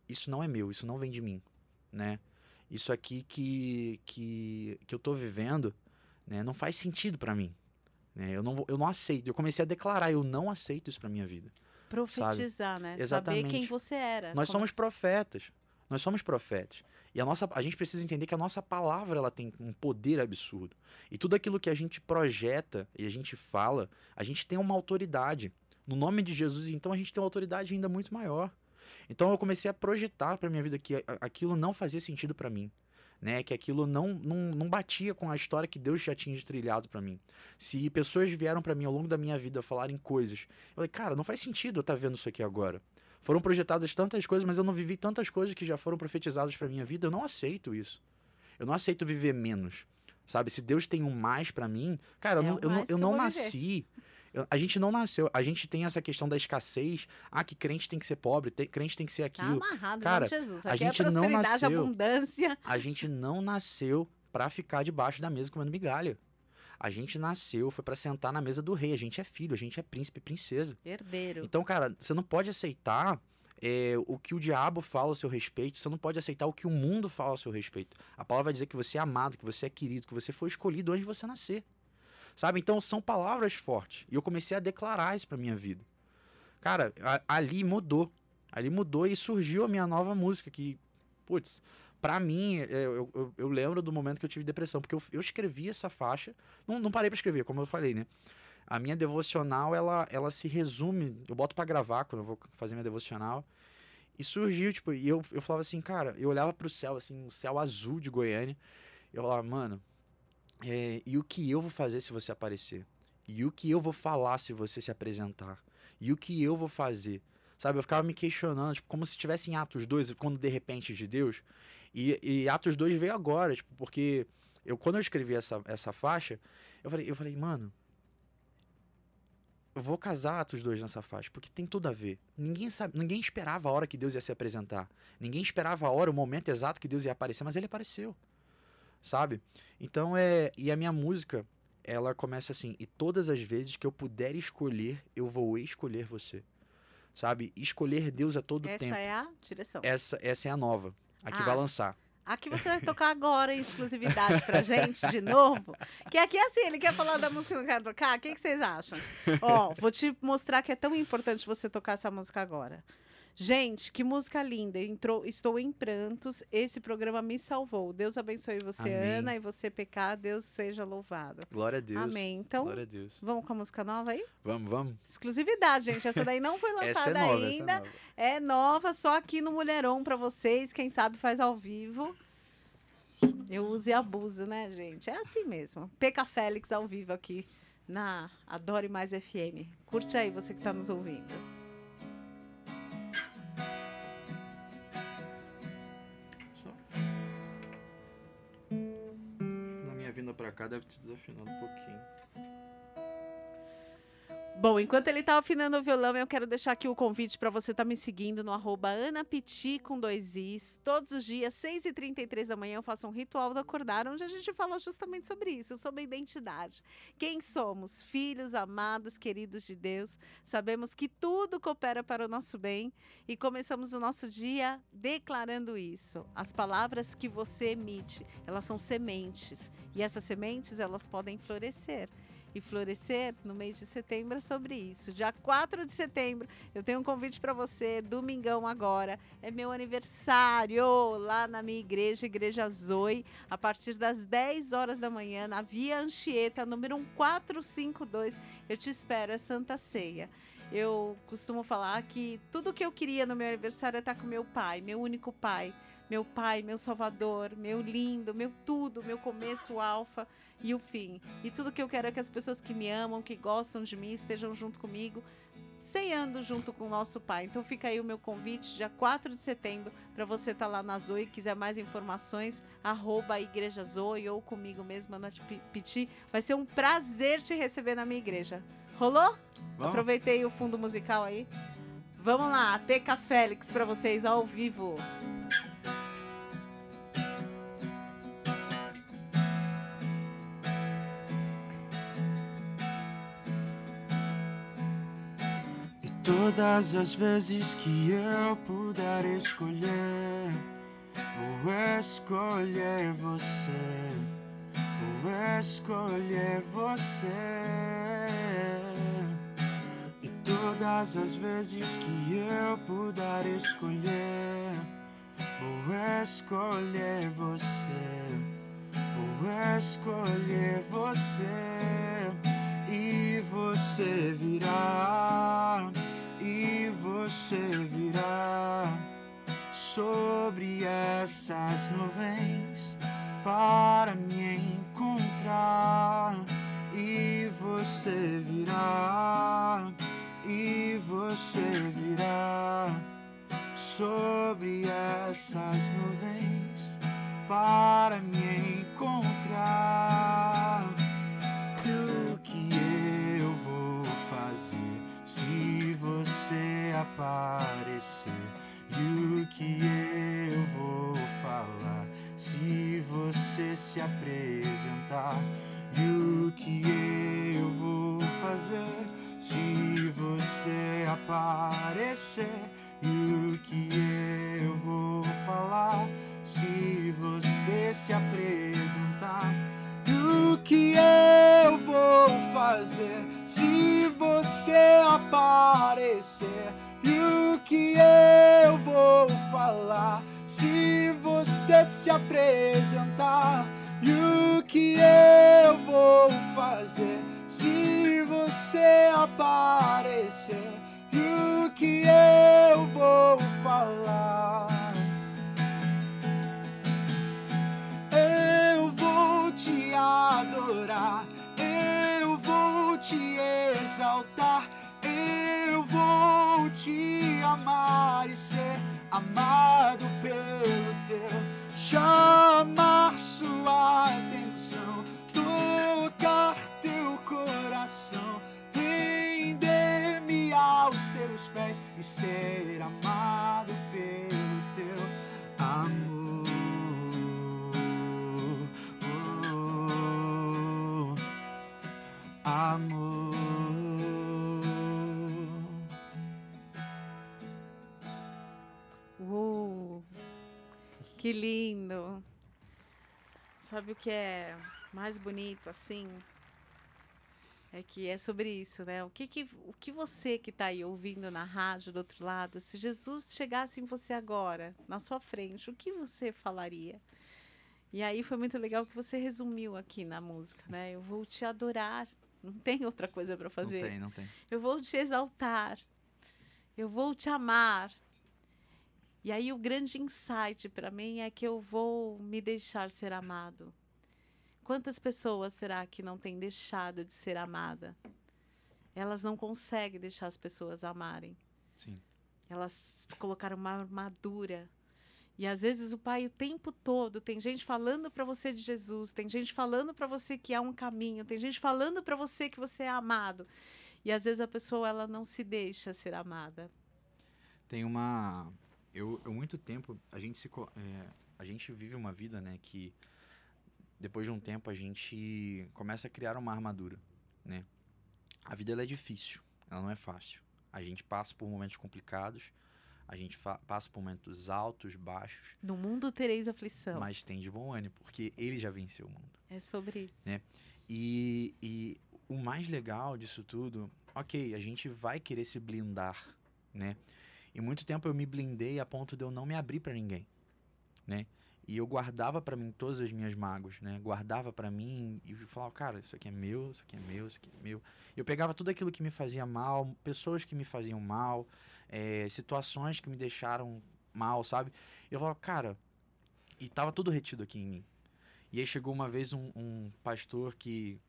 isso não é meu, isso não vem de mim, né? Isso aqui que, que, que eu tô vivendo, né, não faz sentido para mim. Né? Eu, não, eu não aceito. Eu comecei a declarar, eu não aceito isso pra minha vida. Profetizar, sabe? né? Exatamente. Saber quem você era. Nós somos assim? profetas. Nós somos profetas. E a, nossa, a gente precisa entender que a nossa palavra ela tem um poder absurdo. E tudo aquilo que a gente projeta e a gente fala, a gente tem uma autoridade. No nome de Jesus, então, a gente tem uma autoridade ainda muito maior. Então eu comecei a projetar para minha vida que aquilo não fazia sentido para mim. Né, que aquilo não, não, não batia com a história que Deus já tinha trilhado para mim. Se pessoas vieram para mim ao longo da minha vida falarem coisas, eu falei, cara, não faz sentido eu estar tá vendo isso aqui agora. Foram projetadas tantas coisas, mas eu não vivi tantas coisas que já foram profetizadas para minha vida, eu não aceito isso. Eu não aceito viver menos. Sabe, se Deus tem um mais para mim, cara, é eu eu não, eu não nasci. A gente não nasceu. A gente tem essa questão da escassez. Ah, que crente tem que ser pobre, crente tem que ser tá aquilo. Tá amarrado, Cara, Jesus. Aqui a é gente é não nasceu. abundância. A gente não nasceu para ficar debaixo da mesa comendo migalha. A gente nasceu, foi para sentar na mesa do rei. A gente é filho, a gente é príncipe e princesa. Herdeiro. Então, cara, você não pode aceitar é, o que o diabo fala ao seu respeito, você não pode aceitar o que o mundo fala ao seu respeito. A palavra vai dizer que você é amado, que você é querido, que você foi escolhido antes de você nascer. Sabe? Então são palavras fortes. E eu comecei a declarar isso pra minha vida. Cara, a, ali mudou. Ali mudou e surgiu a minha nova música que, putz, pra mim, é, eu, eu, eu, lembro do momento que eu tive depressão, porque eu, eu escrevi essa faixa, não, não parei pra escrever, como eu falei, né? A minha devocional, ela, ela se resume, eu boto para gravar quando eu vou fazer minha devocional, e surgiu, tipo, e eu, eu falava assim, cara, eu olhava pro céu, assim, o céu azul de Goiânia, eu falava, mano, é, e o que eu vou fazer se você aparecer? E o que eu vou falar se você se apresentar? E o que eu vou fazer? Sabe, eu ficava me questionando, tipo, como se estivesse em Atos 2, quando de repente de Deus. E, e, Atos 2 veio agora, tipo, porque eu quando eu escrevi essa, essa faixa, eu falei, eu falei, mano, eu vou casar Atos 2 nessa faixa, porque tem tudo a ver. Ninguém sabe, ninguém esperava a hora que Deus ia se apresentar. Ninguém esperava a hora, o momento exato que Deus ia aparecer, mas ele apareceu sabe? Então é. E a minha música, ela começa assim: e todas as vezes que eu puder escolher, eu vou escolher você. Sabe? Escolher Deus a todo essa tempo. Essa é a direção. Essa, essa é a nova, a que ah, vai lançar. Aqui você vai tocar agora em exclusividade pra gente, de novo. Que aqui é assim, ele quer falar da música que não quer tocar. O que, que vocês acham? Ó, vou te mostrar que é tão importante você tocar essa música agora. Gente, que música linda. Entrou, estou em prantos. Esse programa me salvou. Deus abençoe você, Amém. Ana, e você, PK. Deus seja louvado. Glória a Deus. Amém. Então, Glória a Deus. vamos com a música nova aí? Vamos, vamos. Exclusividade, gente. Essa daí não foi Essa lançada é nova, ainda. é nova. É nova, só aqui no Mulherão pra vocês. Quem sabe faz ao vivo. Eu uso e abuso, né, gente? É assim mesmo. PK Félix ao vivo aqui na Adore Mais FM. Curte aí, você que tá nos ouvindo. Vinda pra cá deve ter desafinado um pouquinho. Bom, enquanto ele tá afinando o violão, eu quero deixar aqui o convite para você estar me seguindo no arroba anapiti com dois is. Todos os dias, 6h33 da manhã, eu faço um ritual do acordar, onde a gente fala justamente sobre isso, sobre a identidade. Quem somos? Filhos, amados, queridos de Deus. Sabemos que tudo coopera para o nosso bem e começamos o nosso dia declarando isso. As palavras que você emite, elas são sementes. E essas sementes, elas podem florescer e florescer no mês de setembro é sobre isso. Dia 4 de setembro, eu tenho um convite para você, domingão agora. É meu aniversário lá na minha igreja, Igreja Zoe, a partir das 10 horas da manhã, na Via Anchieta, número 1452. Eu te espero, é Santa Ceia. Eu costumo falar que tudo que eu queria no meu aniversário é estar com meu pai, meu único pai. Meu pai, meu salvador, meu lindo, meu tudo, meu começo, o alfa e o fim. E tudo que eu quero é que as pessoas que me amam, que gostam de mim, estejam junto comigo, ceando junto com o nosso Pai. Então fica aí o meu convite, dia 4 de setembro, para você estar lá na Zoe, quiser mais informações, arroba Igreja Zoe ou comigo mesmo, Ana Piti. Vai ser um prazer te receber na minha igreja. Rolou? Vamos? Aproveitei o fundo musical aí. Vamos lá, Teca Félix para vocês ao vivo. Todas as vezes que eu puder escolher, vou escolher você, vou escolher você. E todas as vezes que eu puder escolher, vou escolher você, vou escolher você. E você virá, e você virá sobre essas nuvens para me encontrar. E você virá, e você virá sobre essas nuvens para me encontrar. Aparecer? E o que eu vou falar se você se apresentar? E o que eu vou fazer se você aparecer? E o que eu vou falar se você se apresentar? E o que eu vou fazer se você aparecer? E o que eu vou falar se você se apresentar? E o que eu vou fazer se você aparecer? Sabe o que é mais bonito assim? É que é sobre isso, né? O que, que, o que você que está aí ouvindo na rádio do outro lado, se Jesus chegasse em você agora, na sua frente, o que você falaria? E aí foi muito legal que você resumiu aqui na música, né? Eu vou te adorar. Não tem outra coisa para fazer. Não tem, não tem. Eu vou te exaltar. Eu vou te amar. E aí o grande insight para mim é que eu vou me deixar ser amado. Quantas pessoas será que não têm deixado de ser amada? Elas não conseguem deixar as pessoas amarem. Sim. Elas colocaram uma armadura. E às vezes o pai o tempo todo tem gente falando para você de Jesus, tem gente falando para você que há um caminho, tem gente falando para você que você é amado. E às vezes a pessoa ela não se deixa ser amada. Tem uma eu, eu muito tempo a gente se é, a gente vive uma vida, né, que depois de um tempo a gente começa a criar uma armadura, né? A vida ela é difícil, ela não é fácil. A gente passa por momentos complicados, a gente passa por momentos altos, baixos. No mundo tereis aflição. Mas tem de bom ânimo, porque ele já venceu o mundo. É sobre isso. Né? E, e o mais legal disso tudo, ok, a gente vai querer se blindar, né? E muito tempo eu me blindei a ponto de eu não me abrir para ninguém, né? E eu guardava para mim todas as minhas mágoas, né? Guardava para mim e falava, cara, isso aqui é meu, isso aqui é meu, isso aqui é meu. Eu pegava tudo aquilo que me fazia mal, pessoas que me faziam mal, é, situações que me deixaram mal, sabe? Eu falava, cara, e tava tudo retido aqui em mim. E aí chegou uma vez um, um pastor que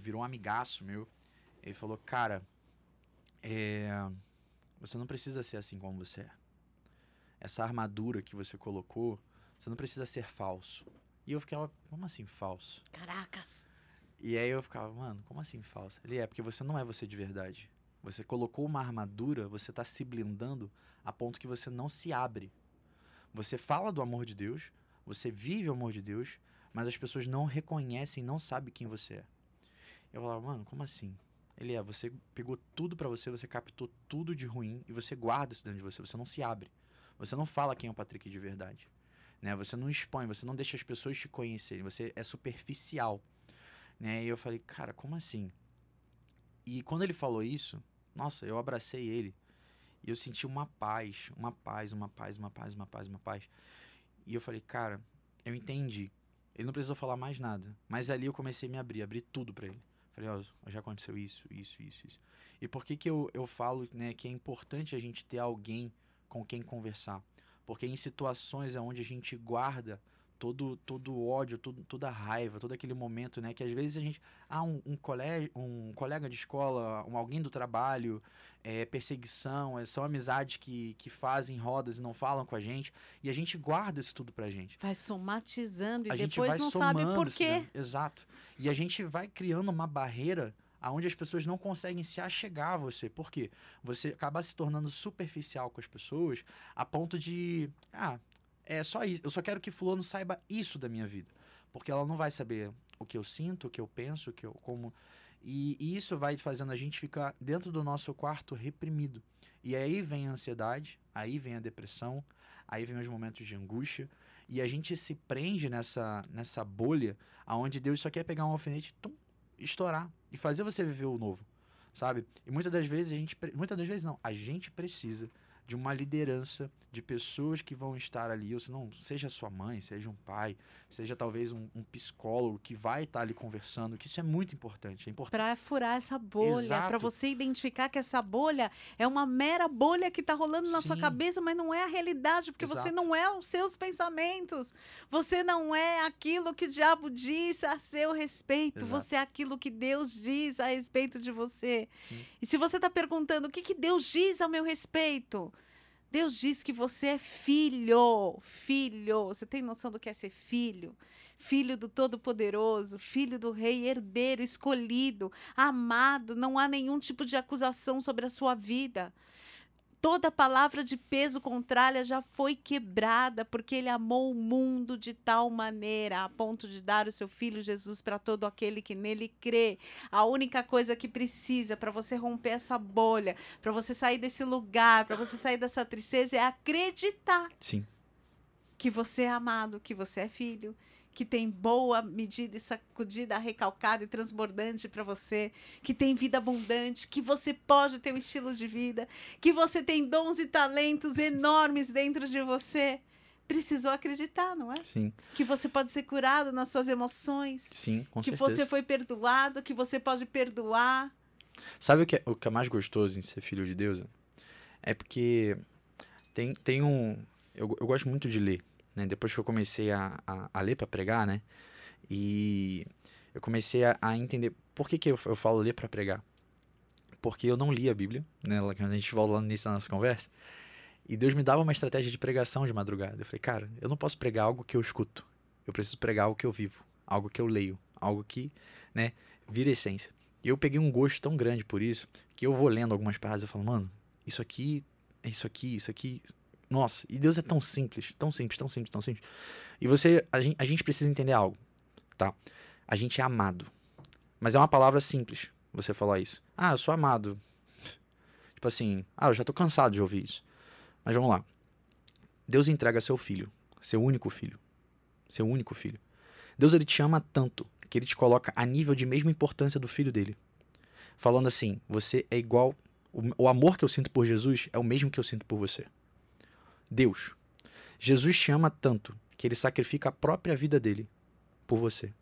virou um amigaço meu. Ele falou, cara, é, você não precisa ser assim como você é. Essa armadura que você colocou você não precisa ser falso. E eu ficava, como assim falso? Caracas. E aí eu ficava, mano, como assim falso? Ele é, porque você não é você de verdade. Você colocou uma armadura, você está se blindando a ponto que você não se abre. Você fala do amor de Deus, você vive o amor de Deus, mas as pessoas não reconhecem, não sabem quem você é. Eu falava, mano, como assim? Ele é, você pegou tudo para você, você captou tudo de ruim e você guarda isso dentro de você, você não se abre. Você não fala quem é o Patrick de verdade. Né? Você não expõe, você não deixa as pessoas te conhecerem, você é superficial. Né? E eu falei, cara, como assim? E quando ele falou isso, nossa, eu abracei ele e eu senti uma paz, uma paz, uma paz, uma paz, uma paz, uma paz. E eu falei, cara, eu entendi. Ele não precisou falar mais nada. Mas ali eu comecei a me abrir, abrir tudo para ele. Falei, ó, oh, já aconteceu isso, isso, isso, isso. E por que que eu, eu falo, né, que é importante a gente ter alguém com quem conversar? Porque em situações onde a gente guarda todo todo o ódio, todo, toda raiva, todo aquele momento, né? Que às vezes a gente. Ah, um, um, colégio, um colega de escola, um, alguém do trabalho, é, perseguição, é, são amizades que, que fazem rodas e não falam com a gente. E a gente guarda isso tudo pra gente. Vai somatizando e a depois não sabe por quê. Né? Exato. E a gente vai criando uma barreira aonde as pessoas não conseguem se achegar a você. Por quê? Você acaba se tornando superficial com as pessoas a ponto de, ah, é só isso, eu só quero que fulano saiba isso da minha vida, porque ela não vai saber o que eu sinto, o que eu penso, o que eu como e, e isso vai fazendo a gente ficar dentro do nosso quarto reprimido. E aí vem a ansiedade, aí vem a depressão, aí vem os momentos de angústia, e a gente se prende nessa, nessa bolha aonde Deus só quer pegar um alfinete, tum, estourar e fazer você viver o novo, sabe? E muitas das vezes a gente, muitas das vezes não, a gente precisa de uma liderança de pessoas que vão estar ali, ou se não, seja sua mãe, seja um pai, seja talvez um, um psicólogo que vai estar ali conversando, que isso é muito importante. É. Para furar essa bolha, para você identificar que essa bolha é uma mera bolha que está rolando na Sim. sua cabeça, mas não é a realidade, porque Exato. você não é os seus pensamentos, você não é aquilo que o diabo diz a seu respeito, Exato. você é aquilo que Deus diz a respeito de você. Sim. E se você está perguntando o que, que Deus diz ao meu respeito, Deus diz que você é filho, filho. Você tem noção do que é ser filho? Filho do Todo-Poderoso, filho do Rei, herdeiro, escolhido, amado. Não há nenhum tipo de acusação sobre a sua vida toda palavra de peso contrária já foi quebrada, porque ele amou o mundo de tal maneira, a ponto de dar o seu filho Jesus para todo aquele que nele crê. A única coisa que precisa para você romper essa bolha, para você sair desse lugar, para você sair dessa tristeza é acreditar. Sim. que você é amado, que você é filho, que tem boa medida e sacudida, recalcada e transbordante para você, que tem vida abundante, que você pode ter um estilo de vida, que você tem dons e talentos enormes dentro de você. Precisou acreditar, não é? Sim. Que você pode ser curado nas suas emoções. Sim, com que certeza. você foi perdoado, que você pode perdoar. Sabe o que, é, o que é mais gostoso em ser filho de Deus? É porque tem, tem um. Eu, eu gosto muito de ler. Né? Depois que eu comecei a, a, a ler para pregar, né? E eu comecei a, a entender por que, que eu, eu falo ler para pregar. Porque eu não li a Bíblia, né? A gente volta lá no início da nossa conversa. E Deus me dava uma estratégia de pregação de madrugada. Eu falei, cara, eu não posso pregar algo que eu escuto. Eu preciso pregar algo que eu vivo, algo que eu leio, algo que, né, vira essência. E eu peguei um gosto tão grande por isso que eu vou lendo algumas paradas e falo, mano, isso aqui, isso aqui, isso aqui. Nossa, e Deus é tão simples, tão simples, tão simples, tão simples. E você, a gente, a gente precisa entender algo, tá? A gente é amado. Mas é uma palavra simples você falar isso. Ah, eu sou amado. Tipo assim, ah, eu já tô cansado de ouvir isso. Mas vamos lá. Deus entrega seu filho, seu único filho. Seu único filho. Deus ele te ama tanto que ele te coloca a nível de mesma importância do filho dele. Falando assim, você é igual. O, o amor que eu sinto por Jesus é o mesmo que eu sinto por você. Deus. Jesus te ama tanto que ele sacrifica a própria vida dele por você.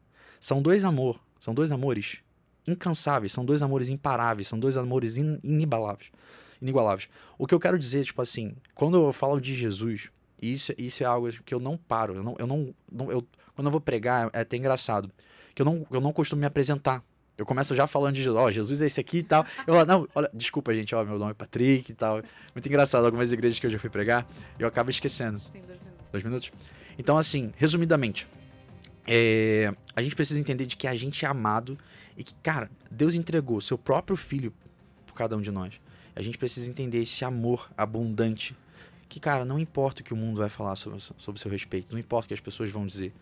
São dois amor, são dois amores incansáveis, são dois amores imparáveis, são dois amores in, inigualáveis. Inigualáveis. O que eu quero dizer, tipo assim, quando eu falo de Jesus, isso, isso é algo que eu não paro, eu não, eu não eu, quando eu vou pregar, é até engraçado, que eu não, eu não costumo me apresentar. Eu começo já falando de Jesus, ó, oh, Jesus é esse aqui e tal. Eu falo, não, olha, desculpa, gente, ó, meu nome é Patrick e tal. Muito engraçado, algumas igrejas que eu já fui pregar, eu acabo esquecendo. Tem dois minutos. Dois minutos? Então, assim, resumidamente, é, a gente precisa entender de que a gente é amado e que, cara, Deus entregou seu próprio filho por cada um de nós. A gente precisa entender esse amor abundante. Que, cara, não importa o que o mundo vai falar sobre, sobre seu respeito, não importa o que as pessoas vão dizer.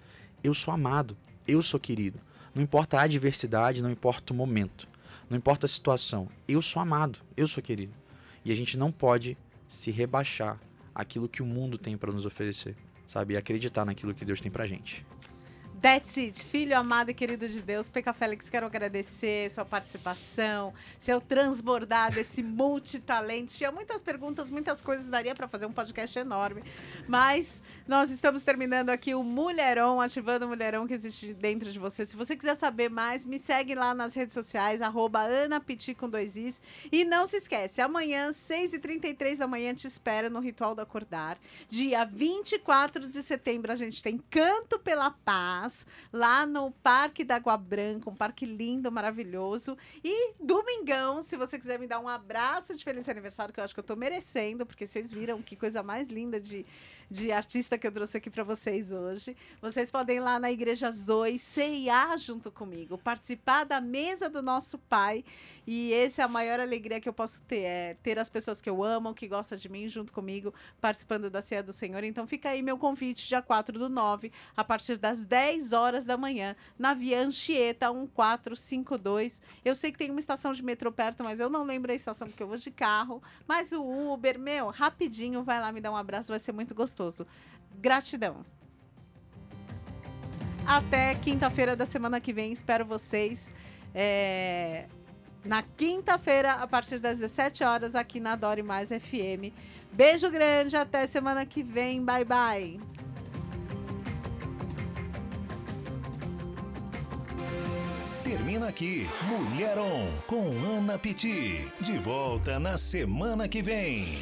Eu sou amado, eu sou querido. Não importa a adversidade, não importa o momento, não importa a situação. Eu sou amado, eu sou querido. E a gente não pode se rebaixar aquilo que o mundo tem para nos oferecer, sabe? E acreditar naquilo que Deus tem pra gente. That's it, filho amado e querido de Deus. Peca Félix, quero agradecer sua participação, seu transbordar desse multitalento. Tinha muitas perguntas, muitas coisas, daria para fazer um podcast enorme. Mas nós estamos terminando aqui o Mulherão, ativando o Mulherão que existe dentro de você. Se você quiser saber mais, me segue lá nas redes sociais, arroba Piti com dois Is. E não se esquece, amanhã, 6h33 da manhã, te espera no Ritual do Acordar. Dia 24 de setembro, a gente tem Canto pela Paz lá no Parque da Água Branca, um parque lindo, maravilhoso. E domingão, se você quiser me dar um abraço de feliz aniversário, que eu acho que eu tô merecendo, porque vocês viram que coisa mais linda de de artista que eu trouxe aqui para vocês hoje. Vocês podem ir lá na Igreja Zoe, CIA junto comigo, participar da mesa do nosso Pai. E essa é a maior alegria que eu posso ter, é ter as pessoas que eu amo, que gostam de mim, junto comigo, participando da Ceia do Senhor. Então fica aí meu convite, dia 4 do 9, a partir das 10 horas da manhã, na Via Anchieta 1452. Eu sei que tem uma estação de metrô perto, mas eu não lembro a estação porque eu vou de carro. Mas o Uber, meu, rapidinho, vai lá me dar um abraço, vai ser muito gostoso gostoso. Gratidão. Até quinta-feira da semana que vem. Espero vocês. É, na quinta-feira, a partir das 17 horas, aqui na Dore Mais FM. Beijo grande, até semana que vem. Bye, bye. Termina aqui Mulher On com Ana Piti. De volta na semana que vem.